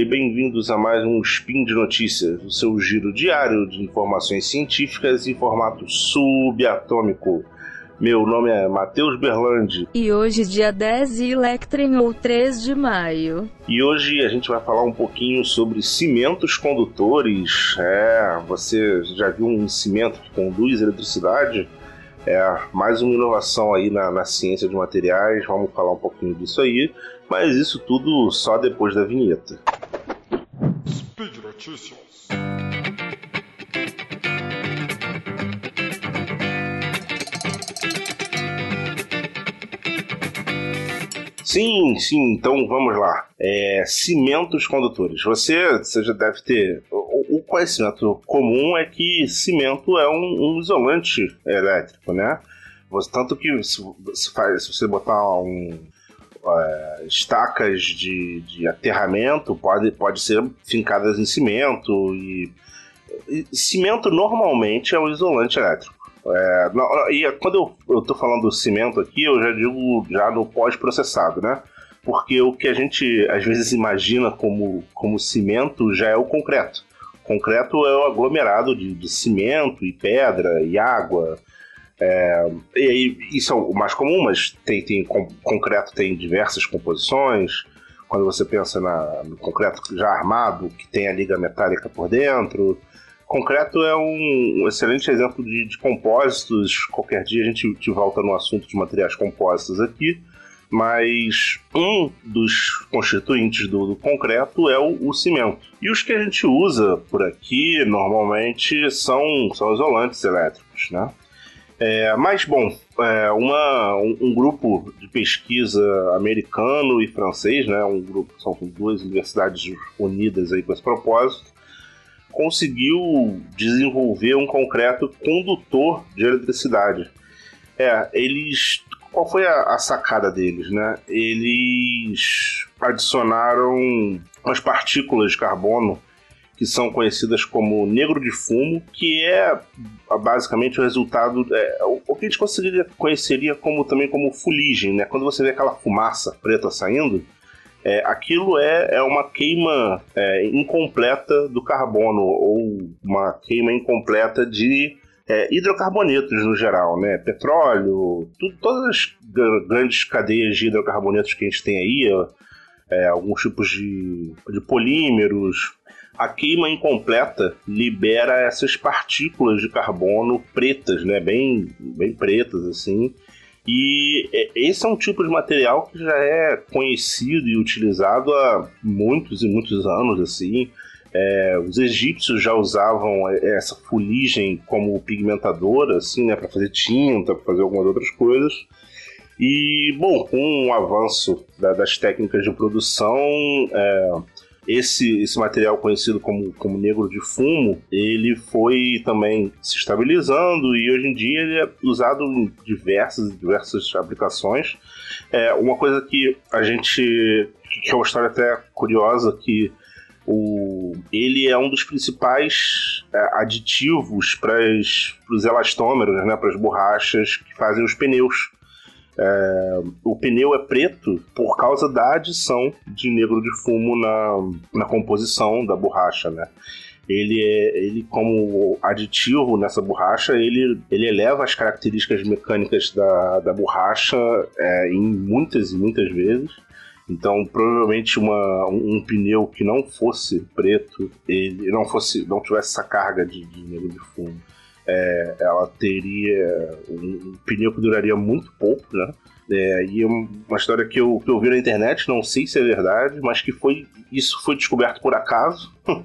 e bem-vindos a mais um Spin de Notícias, o seu giro diário de informações científicas em formato subatômico. Meu nome é Matheus Berlandi. E hoje, dia 10 e Electrin ou 3 de maio. E hoje a gente vai falar um pouquinho sobre cimentos condutores. É, você já viu um cimento que conduz eletricidade? É mais uma inovação aí na, na ciência de materiais. Vamos falar um pouquinho disso aí. Mas isso tudo só depois da vinheta. Speed Notícias. Sim, sim, então vamos lá. É, cimentos condutores. Você, você já deve ter. O, conhecimento comum é que cimento é um, um isolante elétrico, né? Tanto que se, se, faz, se você botar um, é, estacas de, de aterramento pode, pode ser fincadas em cimento e, e cimento normalmente é um isolante elétrico. É, não, e quando eu, tô falando do cimento aqui, eu já digo já no pós-processado, né? Porque o que a gente às vezes imagina como, como cimento já é o concreto. concreto é o aglomerado de, de cimento e pedra e água é, e aí, isso é o mais comum, mas tem, tem com, concreto tem diversas composições. Quando você pensa na, no concreto já armado, que tem a liga metálica por dentro. Concreto é um, um excelente exemplo de, de, compósitos. Qualquer dia a gente, te volta no assunto de materiais compósitos aqui. Mas um dos constituintes do, do concreto é o, o, cimento. E os que a gente usa por aqui normalmente são, são isolantes elétricos, né? É, mas, bom, é, uma, um, um, grupo de pesquisa americano e francês, né, um grupo, são duas universidades unidas aí com esse propósito, conseguiu desenvolver um concreto condutor de eletricidade. É, eles. Qual foi a, a sacada deles, né? Eles adicionaram umas partículas de carbono que são conhecidas como negro de fumo, que é basicamente o resultado, é, o que a gente conseguiria, conheceria como também como fuligem, né? Quando você vê aquela fumaça preta saindo, é, aquilo é, é uma queima é, incompleta do carbono, ou uma queima incompleta de é, hidrocarbonetos no geral, né? Petróleo, todas as grandes cadeias de hidrocarbonetos que a gente tem aí, é, alguns tipos de, de polímeros, a queima incompleta libera essas partículas de carbono pretas, né? Bem, bem pretas, assim. E esse é um tipo de material que já é conhecido e utilizado há muitos e muitos anos, assim. É, os egípcios já usavam essa fuligem como pigmentadora, assim, né, para fazer tinta, para fazer algumas outras coisas. E, bom, com o avanço da, das técnicas de produção, é, esse, esse material conhecido como, como negro de fumo, ele foi também se estabilizando e hoje em dia ele é usado em diversas, diversas aplicações. É, uma coisa que a gente. que é uma história até curiosa, que o, ele é um dos principais é, aditivos para os elastômeros, né, para as borrachas que fazem os pneus. É, o pneu é preto por causa da adição de negro de fumo na, na composição da borracha, né? Ele, é, ele como aditivo nessa borracha, ele, ele eleva as características mecânicas da, da borracha é, em muitas e muitas vezes. Então, provavelmente uma, um, pneu que não fosse preto, ele não fosse, não tivesse essa carga de, de negro de fumo, é, ela teria um, um, pneu que duraria muito pouco, né? É, e uma história que eu, que eu vi na internet, não sei se é verdade, mas que foi isso foi descoberto por acaso.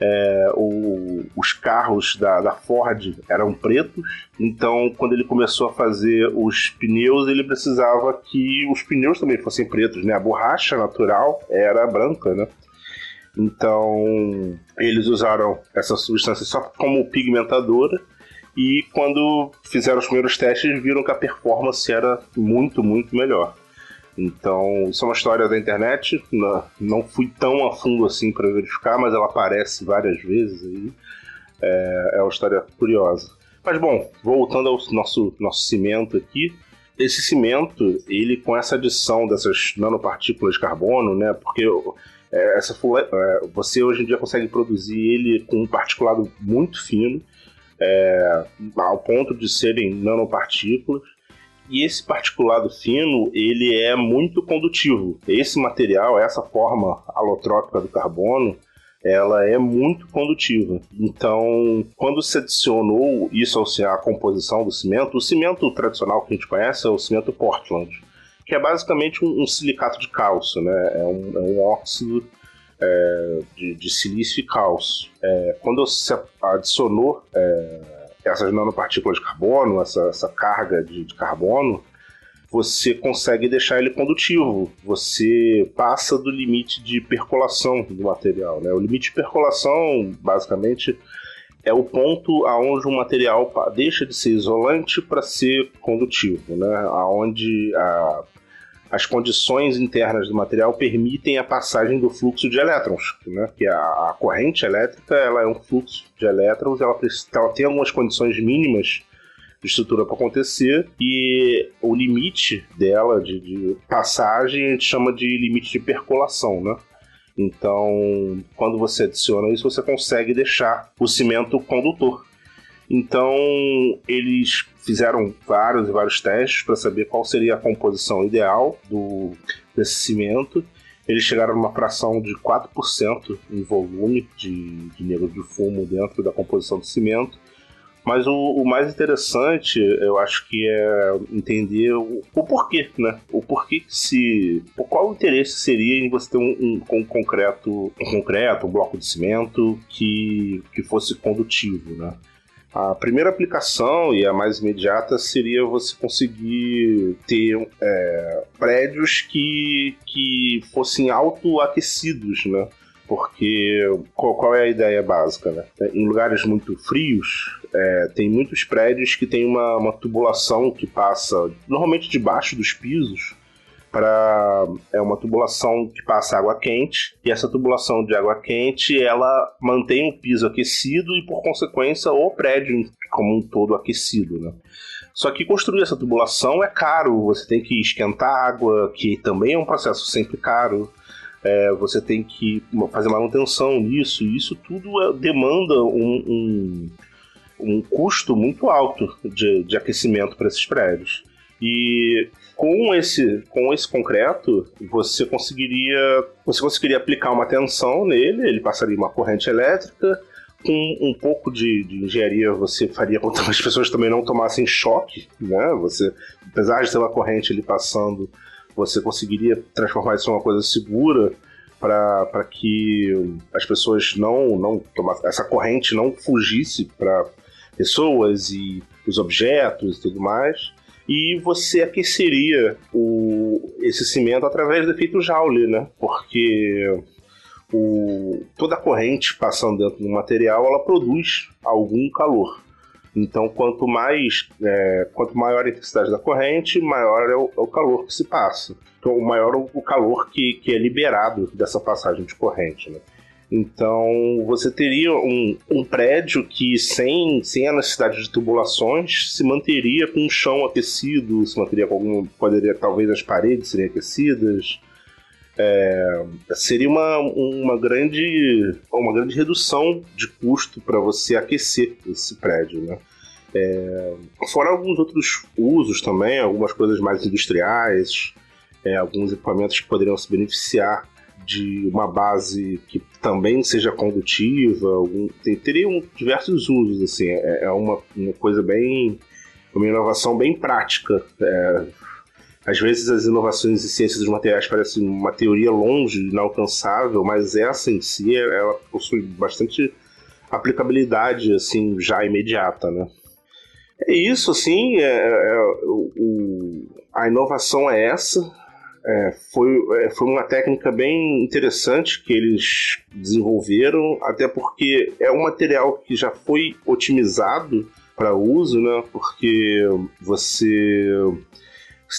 É, o, os carros da, da, Ford eram pretos, então quando ele começou a fazer os pneus, ele precisava que os pneus também fossem pretos, né? A borracha natural era branca, né? Então, eles usaram essa substância só como pigmentadora. E quando fizeram os primeiros testes, viram que a performance era muito, muito melhor. Então, isso é uma história da internet. Não fui tão a fundo assim para verificar, mas ela aparece várias vezes aí. É, é uma história curiosa. Mas bom, voltando ao nosso, nosso cimento aqui. Esse cimento, ele com essa adição dessas nanopartículas de carbono, né? Porque É, essa é, você hoje em dia consegue produzir ele com um particulado muito fino, é, ao ponto de serem nanopartículas. E esse particulado fino, ele é muito condutivo. Esse material, essa forma alotrópica do carbono, ela é muito condutiva. Então, quando se adicionou isso à composição do cimento, o cimento tradicional que a gente conhece é o cimento Portland, que é basicamente um, um silicato de cálcio, né? É um, é um óxido é, de, de, silício e cálcio. É, quando se adicionou é, essas nanopartículas de carbono, essa, essa carga de, de carbono, você consegue deixar ele condutivo. Você passa do limite de percolação do material. Né? O limite de percolação, basicamente, é o ponto aonde o material deixa de ser isolante para ser condutivo, né? Aonde a, as condições internas do material permitem a passagem do fluxo de elétrons, né? Que a, a corrente elétrica ela é um fluxo de elétrons, ela, ela tem algumas condições mínimas de estrutura para acontecer e o limite dela de, de, passagem a gente chama de limite de percolação, né? Então, quando você adiciona isso, você consegue deixar o cimento condutor. Então, eles fizeram vários e vários testes para saber qual seria a composição ideal do, desse cimento. Eles chegaram numa fração de 4% em volume de, de negro de fumo dentro da composição do cimento mas o, o, mais interessante, eu acho que é entender o, o, porquê, né? O porquê que se. Qual o interesse seria em você ter um, um, um, concreto, um concreto, um bloco de cimento que, que fosse condutivo, né? A primeira aplicação e a mais imediata seria você conseguir ter é, prédios que, que fossem autoaquecidos, né? Porque qual, qual, é a ideia básica? Né? Em lugares muito frios, é, tem muitos prédios que tem uma, uma tubulação que passa normalmente debaixo dos pisos para é uma tubulação que passa água quente e essa tubulação de água quente ela mantém o piso aquecido e por consequência o prédio como um todo aquecido, né? Só que construir essa tubulação é caro, você tem que esquentar água, que também é um processo sempre caro. É, você tem que fazer manutenção nisso, e isso tudo é, demanda um, um um custo muito alto de, de aquecimento para esses prédios. E com esse, com esse concreto, você conseguiria, você conseguiria aplicar uma tensão nele, ele passaria uma corrente elétrica, com um pouco de, de, engenharia você faria com que as pessoas também não tomassem choque, né? Você, apesar de ter uma corrente ali passando, você conseguiria transformar isso em uma coisa segura para que as pessoas não não tomassem, essa corrente não fugisse para pessoas e os objetos e tudo mais. E você aqueceria o, esse cimento através do efeito Joule, né? Porque o, toda a corrente passando dentro do material ela produz algum calor. Então, quanto mais, é, quanto maior a intensidade da corrente, maior é o, é o calor que se passa. Então, maior o, o calor que, que é liberado dessa passagem de corrente. Né? Então você teria um, um prédio que, sem, sem a necessidade de tubulações, se manteria com o chão aquecido, se manteria com algum. poderia talvez as paredes serem aquecidas. É, seria uma, uma, grande, uma grande redução de custo para você aquecer esse prédio. Né? É, fora alguns outros usos também, algumas coisas mais industriais, é, alguns equipamentos que poderiam se beneficiar de uma base que também seja condutiva, algum, tem, teriam diversos usos, assim, é, é uma, uma coisa bem, uma inovação bem prática. É, às vezes as inovações em ciências dos materiais parecem uma teoria longe, inalcançável, mas essa em si, ela possui bastante aplicabilidade, assim, já imediata, né? É isso, assim, é, é, é o, a inovação é essa, é, foi, é, foi uma técnica bem interessante que eles desenvolveram, até porque é um material que já foi otimizado para uso, né? Porque você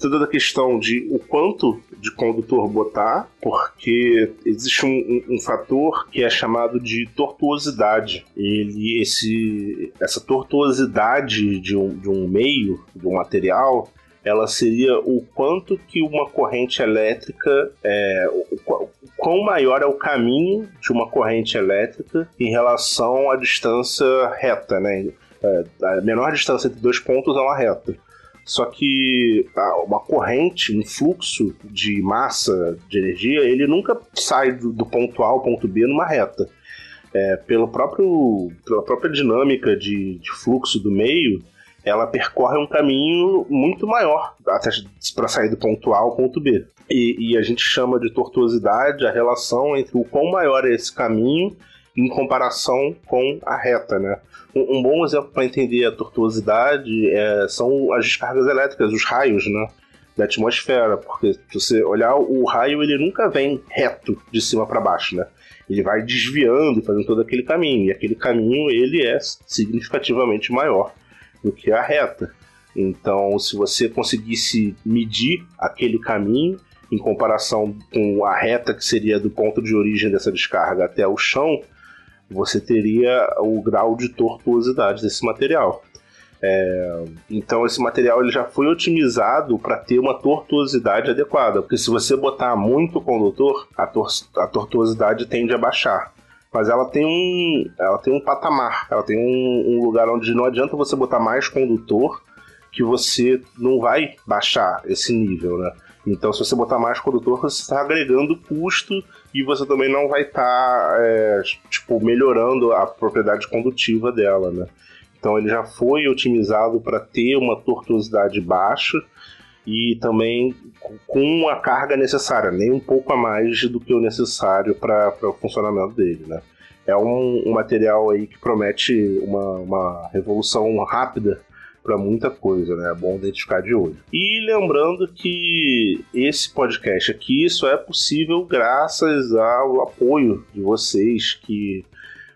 toda a questão de o quanto de condutor botar, porque existe um, um, um, fator que é chamado de tortuosidade. Ele, esse, essa tortuosidade de um, de um meio, de um material, ela seria o quanto que uma corrente elétrica, é, o, o, quão maior é o caminho de uma corrente elétrica em relação à distância reta, né? É, a menor distância entre dois pontos é uma reta. Só que uma corrente, um fluxo de massa, de energia, ele nunca sai do, do ponto A ao ponto B numa reta. É, pelo próprio, pela própria dinâmica de, de fluxo do meio, ela percorre um caminho muito maior para sair do ponto A ao ponto B. E, e, a gente chama de tortuosidade a relação entre o quão maior é esse caminho em comparação com a reta, né? Um, um bom exemplo para entender a tortuosidade é, são as descargas elétricas, os raios, né? Da atmosfera, porque se você olhar o raio, ele nunca vem reto de cima para baixo, né? Ele vai desviando fazendo todo aquele caminho, e aquele caminho ele é significativamente maior do que a reta. Então, se você conseguisse medir aquele caminho em comparação com a reta que seria do ponto de origem dessa descarga até o chão, você teria o grau de tortuosidade desse material. É, então esse material ele já foi otimizado para ter uma tortuosidade adequada, porque se você botar muito condutor, a, tor a tortuosidade tende a baixar. Mas ela tem um, ela tem um patamar, ela tem um, um lugar onde não adianta você botar mais condutor que você não vai baixar esse nível, né? Então, se você botar mais condutor, você está agregando custo e você também não vai estar, tá, é, tipo, melhorando a propriedade condutiva dela, né? Então, ele já foi otimizado para ter uma tortuosidade baixa e também com a carga necessária, nem um pouco a mais do que o necessário para o funcionamento dele, né? É um, um, material aí que promete uma, uma revolução rápida para muita coisa, né? É bom identificar de olho. E lembrando que esse podcast aqui só é possível graças ao apoio de vocês que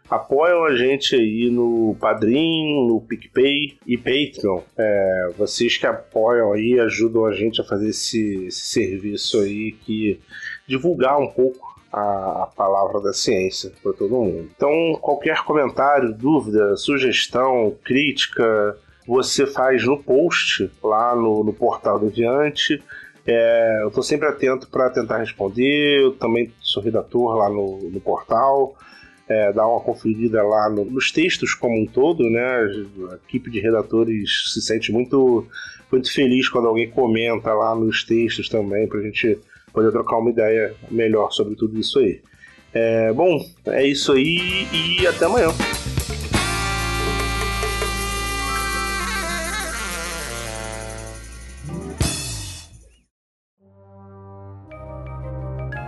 apoiam a gente aí no Padrim, no PicPay e Patreon. É, vocês que apoiam aí, ajudam a gente a fazer esse, esse serviço aí que divulgar um pouco a, palavra da ciência para todo mundo. Então, qualquer comentário, dúvida, sugestão, crítica, você faz no post lá no, no portal Deviante. É, eu estou sempre atento para tentar responder. Eu também sou redator lá no, no portal. É, dar uma conferida lá no, nos textos como um todo, né? A equipe de redatores se sente muito, muito feliz quando alguém comenta lá nos textos também, para a gente poder trocar uma ideia melhor sobre tudo isso aí. É, bom, é isso aí e até amanhã.